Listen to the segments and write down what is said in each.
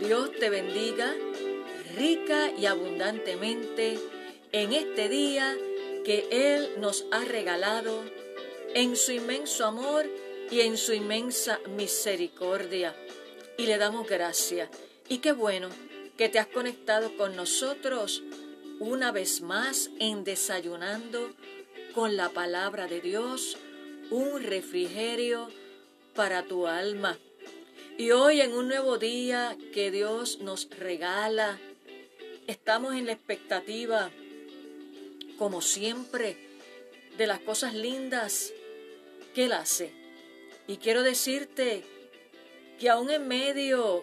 Dios te bendiga rica y abundantemente en este día que Él nos ha regalado en su inmenso amor y en su inmensa misericordia. Y le damos gracias. Y qué bueno que te has conectado con nosotros una vez más en desayunando con la palabra de Dios, un refrigerio para tu alma. Y hoy en un nuevo día que Dios nos regala, estamos en la expectativa, como siempre, de las cosas lindas que Él hace. Y quiero decirte que aún en medio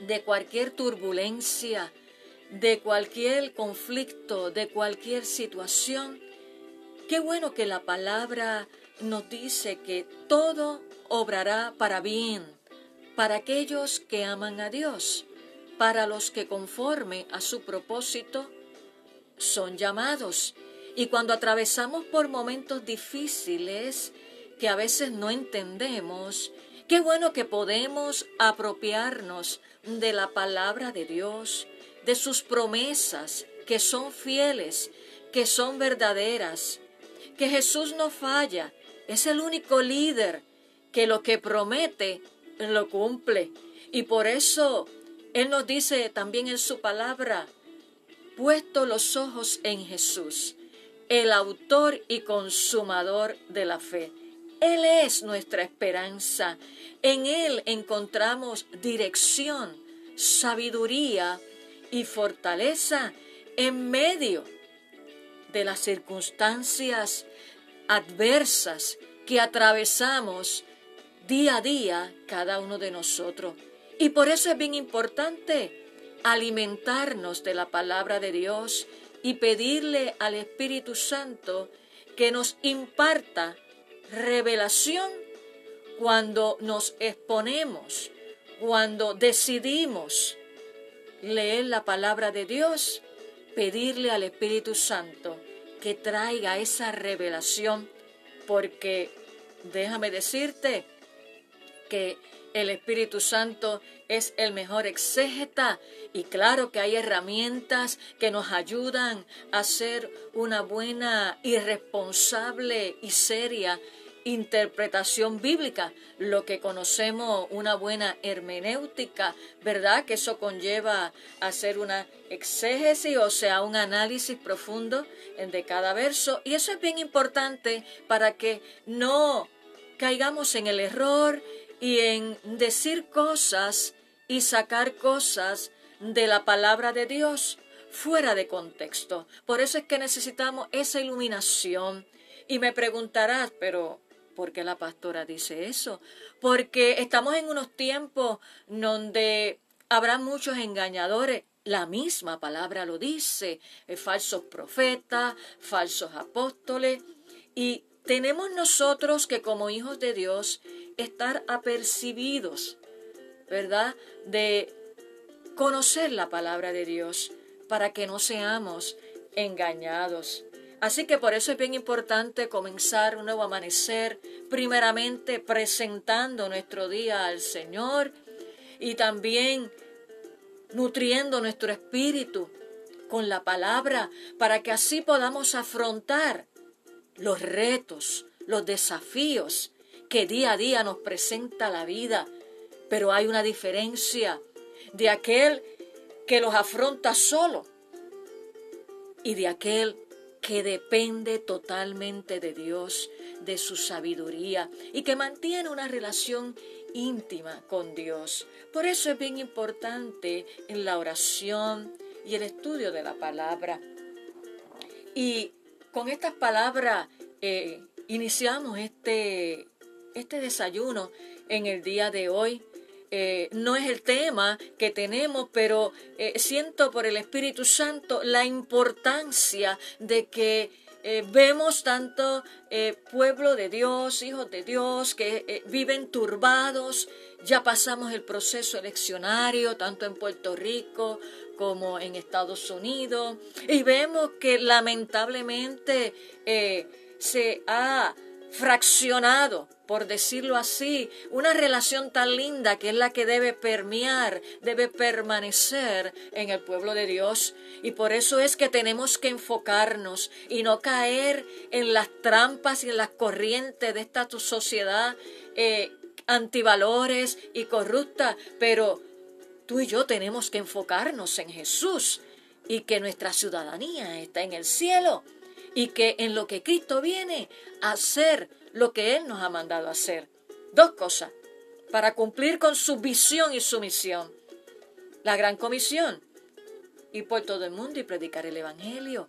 de cualquier turbulencia, de cualquier conflicto, de cualquier situación, qué bueno que la palabra nos dice que todo obrará para bien para aquellos que aman a Dios, para los que conforme a su propósito son llamados. Y cuando atravesamos por momentos difíciles que a veces no entendemos, qué bueno que podemos apropiarnos de la palabra de Dios, de sus promesas que son fieles, que son verdaderas, que Jesús no falla, es el único líder que lo que promete lo cumple. Y por eso Él nos dice también en su palabra, puesto los ojos en Jesús, el autor y consumador de la fe. Él es nuestra esperanza. En Él encontramos dirección, sabiduría y fortaleza en medio de las circunstancias adversas que atravesamos día a día cada uno de nosotros. Y por eso es bien importante alimentarnos de la palabra de Dios y pedirle al Espíritu Santo que nos imparta revelación cuando nos exponemos, cuando decidimos leer la palabra de Dios, pedirle al Espíritu Santo que traiga esa revelación, porque déjame decirte que el Espíritu Santo es el mejor exégeta y claro que hay herramientas que nos ayudan a hacer una buena y responsable y seria interpretación bíblica, lo que conocemos una buena hermenéutica, ¿verdad? Que eso conlleva hacer una exégesis, o sea, un análisis profundo de cada verso. Y eso es bien importante para que no caigamos en el error y en decir cosas y sacar cosas de la palabra de Dios fuera de contexto. Por eso es que necesitamos esa iluminación. Y me preguntarás, pero ¿Por qué la pastora dice eso? Porque estamos en unos tiempos donde habrá muchos engañadores. La misma palabra lo dice, eh, falsos profetas, falsos apóstoles. Y tenemos nosotros que como hijos de Dios estar apercibidos, ¿verdad? De conocer la palabra de Dios para que no seamos engañados. Así que por eso es bien importante comenzar un nuevo amanecer, primeramente presentando nuestro día al Señor y también nutriendo nuestro espíritu con la palabra para que así podamos afrontar los retos, los desafíos que día a día nos presenta la vida. Pero hay una diferencia de aquel que los afronta solo y de aquel que depende totalmente de Dios, de su sabiduría y que mantiene una relación íntima con Dios. Por eso es bien importante en la oración y el estudio de la palabra. Y con estas palabras eh, iniciamos este, este desayuno en el día de hoy, eh, no es el tema que tenemos, pero eh, siento por el Espíritu Santo la importancia de que eh, vemos tanto pueblo de Dios, hijos de Dios, que viven turbados. Ya pasamos el proceso eleccionario, tanto en Puerto Rico como en Estados Unidos, y vemos que lamentablemente se ha fraccionado, por decirlo así, una relación tan linda que es la que debe permear, debe permanecer en el pueblo de Dios. Y por eso es que tenemos que enfocarnos y no caer en las trampas y en las corrientes de esta sociedad eh, antivalores y corrupta, pero tú y yo tenemos que enfocarnos en Jesús y que nuestra ciudadanía está en el cielo y que en lo que Cristo viene a hacer lo que Él nos ha mandado a hacer. Dos cosas, para cumplir con su visión y su misión. La gran comisión, ir por todo el mundo y predicar el Evangelio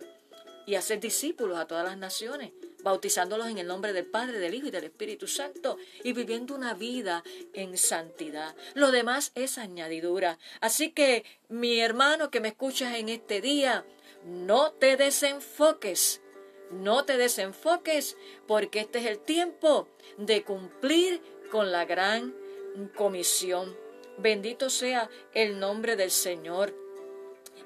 y hacer discípulos a todas las naciones, bautizándolos en el nombre del Padre, del Hijo y del Espíritu Santo y viviendo una vida en santidad. Lo demás es añadidura. Así que, mi hermano que me escuchas en este día, no te desenfoques no te desenfoques porque este es el tiempo de cumplir con la gran comisión. Bendito sea el nombre del Señor.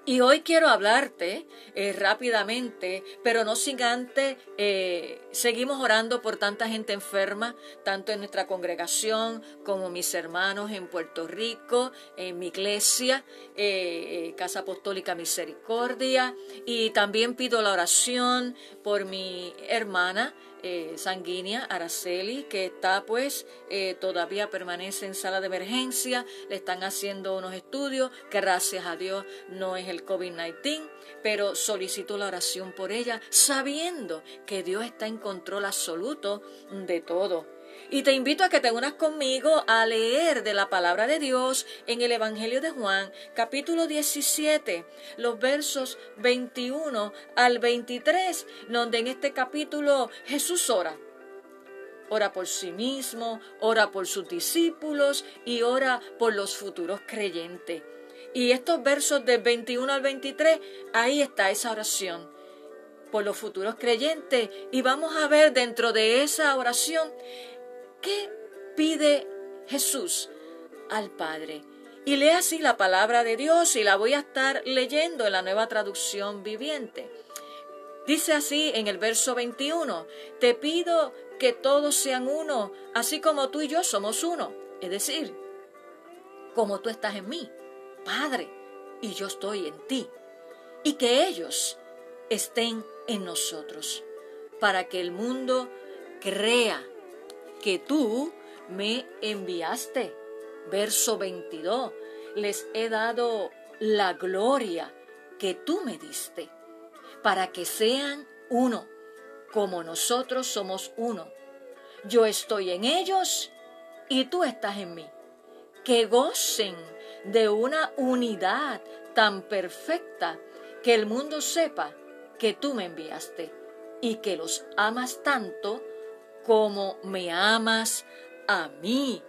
Y hoy quiero hablarte eh, rápidamente, pero no sin antes, eh, seguimos orando por tanta gente enferma, tanto en nuestra congregación como mis hermanos en Puerto Rico, en mi iglesia, eh, Casa Apostólica Misericordia, y también pido la oración por mi hermana eh, sanguínea, Araceli, que está pues eh, todavía permanece en sala de emergencia, le están haciendo unos estudios, gracias a Dios no es el COVID-19, pero solicito la oración por ella, sabiendo que Dios está en control absoluto de todo. Y te invito a que te unas conmigo a leer de la palabra de Dios en el Evangelio de Juan, capítulo 17, los versos 21 al 23, donde en este capítulo Jesús ora. Ora por sí mismo, ora por sus discípulos y ora por los futuros creyentes. Y estos versos del 21 al 23, ahí está esa oración por los futuros creyentes. Y vamos a ver dentro de esa oración ¿Qué pide Jesús al Padre? Y lee así la palabra de Dios y la voy a estar leyendo en la nueva traducción viviente. Dice así en el verso 21, te pido que todos sean uno, así como tú y yo somos uno. Es decir, como tú estás en mí, Padre, y yo estoy en ti. Y que ellos estén en nosotros, para que el mundo crea que tú me enviaste. Verso 22. Les he dado la gloria que tú me diste, para que sean uno, como nosotros somos uno. Yo estoy en ellos y tú estás en mí. Que gocen de una unidad tan perfecta que el mundo sepa que tú me enviaste y que los amas tanto como me amas a mí.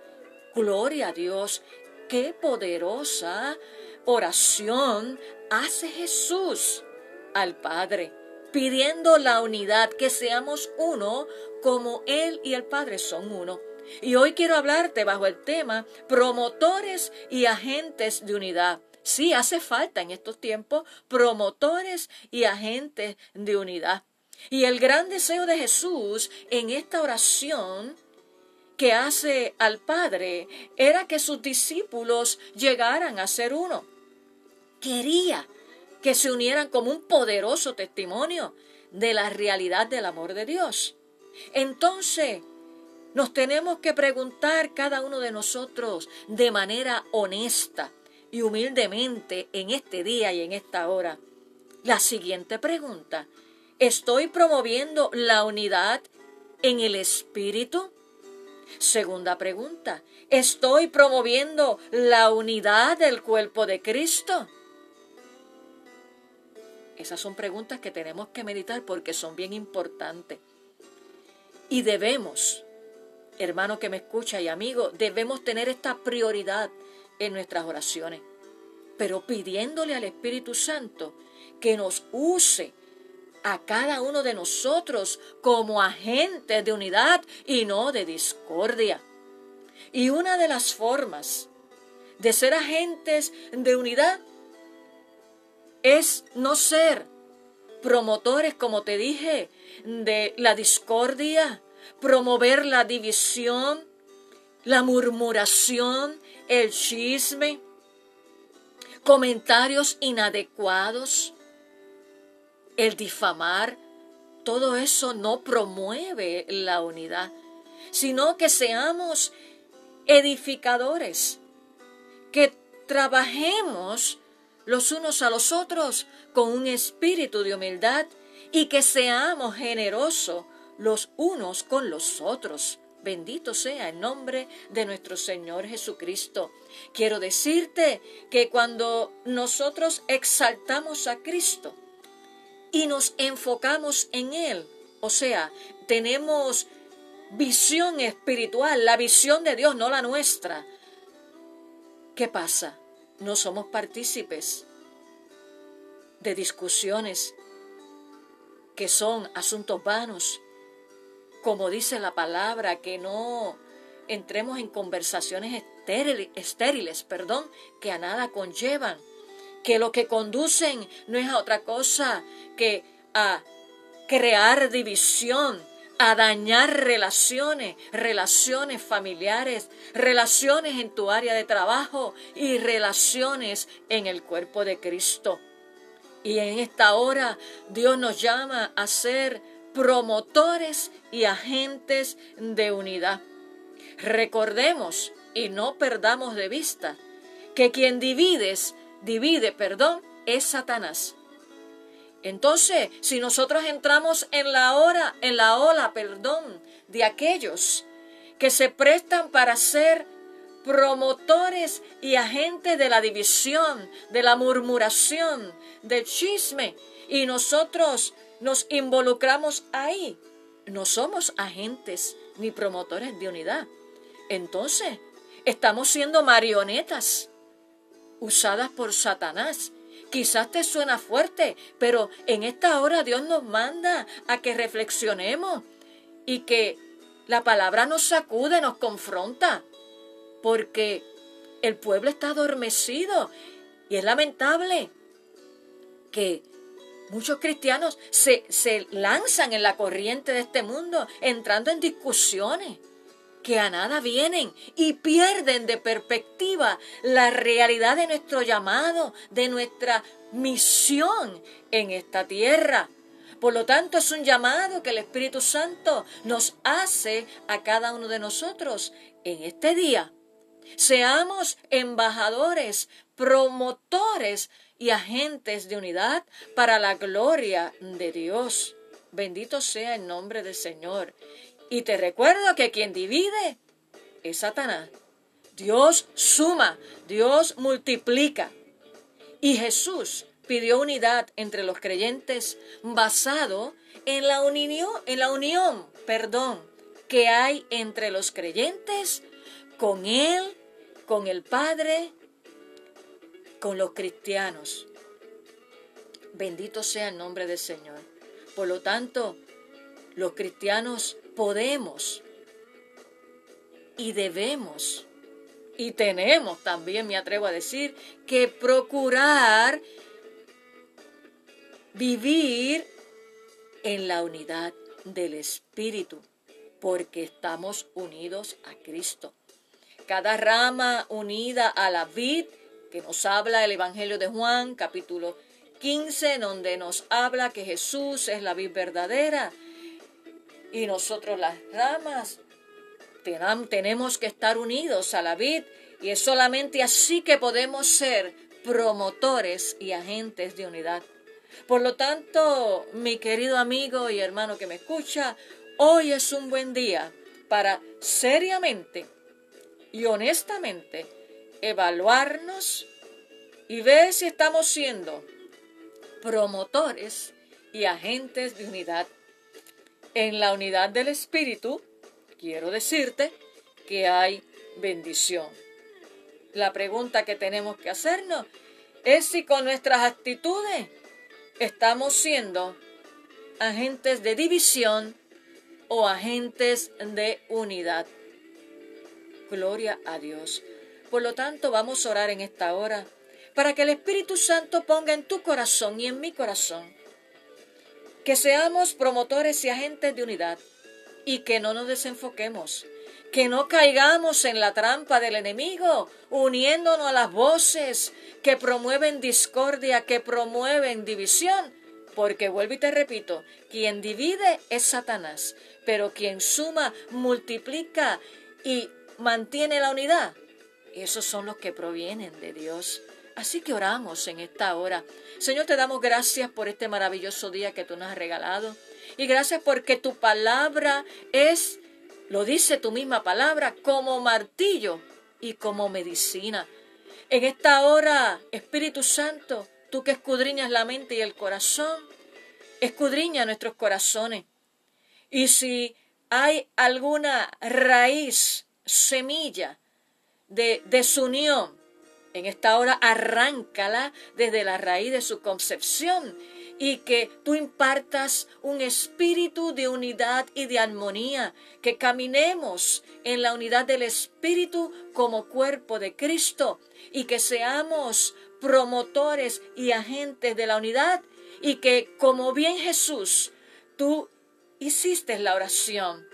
Gloria a Dios. Qué poderosa oración hace Jesús al Padre, pidiendo la unidad, que seamos uno como Él y el Padre son uno. Y hoy quiero hablarte bajo el tema promotores y agentes de unidad. Sí, hace falta en estos tiempos promotores y agentes de unidad. Y el gran deseo de Jesús en esta oración que hace al Padre era que sus discípulos llegaran a ser uno. Quería que se unieran como un poderoso testimonio de la realidad del amor de Dios. Entonces, nos tenemos que preguntar cada uno de nosotros de manera honesta y humildemente en este día y en esta hora la siguiente pregunta. ¿Estoy promoviendo la unidad en el espíritu? Segunda pregunta, ¿estoy promoviendo la unidad del cuerpo de Cristo? Esas son preguntas que tenemos que meditar porque son bien importantes. Y debemos hermano que me escucha y amigo, debemos tener esta prioridad en nuestras oraciones, pero pidiéndole al Espíritu Santo que nos use a cada uno de nosotros como agentes de unidad y no de discordia. Y una de las formas de ser agentes de unidad es no ser promotores, como te dije, de la discordia, promover la división, la murmuración, el chisme, comentarios inadecuados, el difamar, todo eso no promueve la unidad, sino que seamos edificadores, que trabajemos los unos a los otros con un espíritu de humildad y que seamos generosos los unos con los otros. Bendito sea el nombre de nuestro Señor Jesucristo. Quiero decirte que cuando nosotros exaltamos a Cristo y nos enfocamos en Él, o sea, tenemos visión espiritual, la visión de Dios, no la nuestra, ¿qué pasa? No somos partícipes de discusiones que son asuntos vanos, como dice la palabra, que no entremos en conversaciones estériles, perdón, que a nada conllevan, que lo que conducen no es a otra cosa que a crear división, a dañar relaciones, relaciones familiares, relaciones en tu área de trabajo y relaciones en el cuerpo de Cristo. Y en esta hora Dios nos llama a ser promotores y agentes de unidad. Recordemos y no perdamos de vista que quien divides, divide, perdón, es Satanás. Entonces, si nosotros entramos en la hora, en la ola, perdón, de aquellos que se prestan para ser promotores y agentes de la división, de la murmuración, del chisme, y nosotros nos involucramos ahí. No somos agentes ni promotores de unidad. Entonces, estamos siendo marionetas usadas por Satanás. Quizás te suena fuerte, pero en esta hora Dios nos manda a que reflexionemos y que la palabra nos sacude, nos confronta, porque el pueblo está adormecido y es lamentable que Muchos cristianos se, se lanzan en la corriente de este mundo, entrando en discusiones que a nada vienen y pierden de perspectiva la realidad de nuestro llamado, de nuestra misión en esta tierra. Por lo tanto, es un llamado que el Espíritu Santo nos hace a cada uno de nosotros en este día. Seamos embajadores, promotores y agentes de unidad para la gloria de Dios. Bendito sea el nombre del Señor. Y te recuerdo que quien divide es Satanás. Dios suma, Dios multiplica. Y Jesús pidió unidad entre los creyentes basado en la unión, en la unión, perdón, que hay entre los creyentes con él, con el Padre con los cristianos. Bendito sea el nombre del Señor. Por lo tanto, los cristianos podemos y debemos y tenemos también, me atrevo a decir, que procurar vivir en la unidad del Espíritu, porque estamos unidos a Cristo. Cada rama unida a la vid que nos habla el Evangelio de Juan, capítulo 15, donde nos habla que Jesús es la vid verdadera y nosotros las ramas tenemos que estar unidos a la vid y es solamente así que podemos ser promotores y agentes de unidad. Por lo tanto, mi querido amigo y hermano que me escucha, hoy es un buen día para seriamente y honestamente evaluarnos y ver si estamos siendo promotores y agentes de unidad. En la unidad del Espíritu quiero decirte que hay bendición. La pregunta que tenemos que hacernos es si con nuestras actitudes estamos siendo agentes de división o agentes de unidad. Gloria a Dios. Por lo tanto, vamos a orar en esta hora para que el Espíritu Santo ponga en tu corazón y en mi corazón que seamos promotores y agentes de unidad y que no nos desenfoquemos, que no caigamos en la trampa del enemigo, uniéndonos a las voces que promueven discordia, que promueven división, porque vuelvo y te repito, quien divide es Satanás, pero quien suma, multiplica y mantiene la unidad, esos son los que provienen de Dios. Así que oramos en esta hora. Señor, te damos gracias por este maravilloso día que tú nos has regalado. Y gracias porque tu palabra es, lo dice tu misma palabra, como martillo y como medicina. En esta hora, Espíritu Santo, tú que escudriñas la mente y el corazón, escudriña nuestros corazones. Y si hay alguna raíz, semilla de desunión, en esta hora arráncala desde la raíz de su concepción y que tú impartas un espíritu de unidad y de armonía, que caminemos en la unidad del espíritu como cuerpo de Cristo y que seamos promotores y agentes de la unidad y que como bien Jesús, tú hiciste la oración,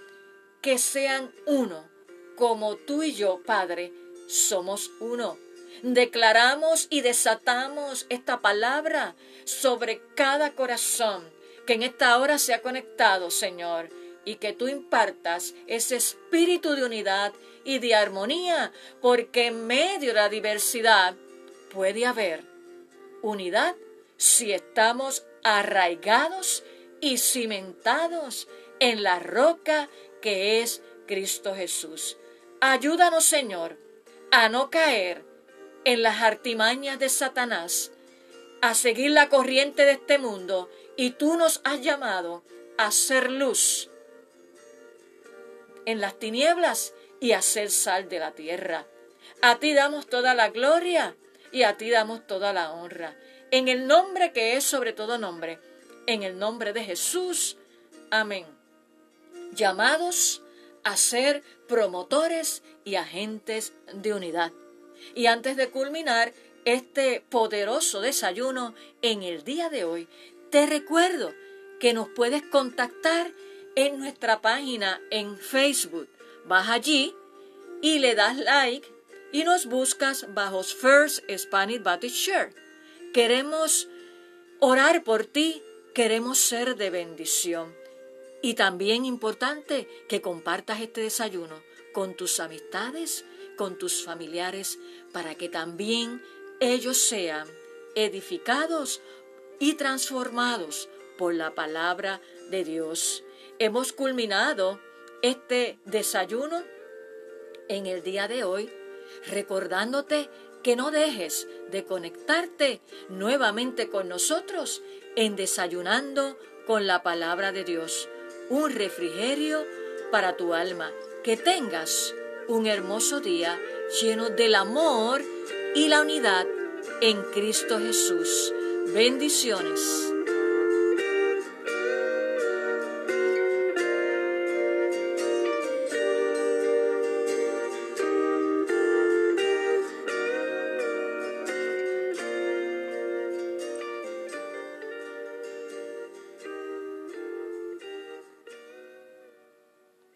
que sean uno, como tú y yo, Padre, somos uno declaramos y desatamos esta palabra sobre cada corazón que en esta hora se ha conectado, Señor, y que tú impartas ese espíritu de unidad y de armonía, porque en medio de la diversidad puede haber unidad si estamos arraigados y cimentados en la roca que es Cristo Jesús. Ayúdanos, Señor, a no caer en las artimañas de Satanás, a seguir la corriente de este mundo, y tú nos has llamado a ser luz en las tinieblas y a ser sal de la tierra. A ti damos toda la gloria y a ti damos toda la honra. En el nombre que es sobre todo nombre, en el nombre de Jesús. Amén. Llamados a ser promotores y agentes de unidad. Y antes de culminar este poderoso desayuno en el día de hoy, te recuerdo que nos puedes contactar en nuestra página en Facebook. Vas allí y le das like y nos buscas bajo First Spanish Baptist Church. Queremos orar por ti, queremos ser de bendición. Y también importante que compartas este desayuno con tus amistades con tus familiares para que también ellos sean edificados y transformados por la palabra de Dios. Hemos culminado este desayuno en el día de hoy recordándote que no dejes de conectarte nuevamente con nosotros en desayunando con la palabra de Dios, un refrigerio para tu alma. Que tengas un hermoso día lleno del amor y la unidad en Cristo Jesús. Bendiciones.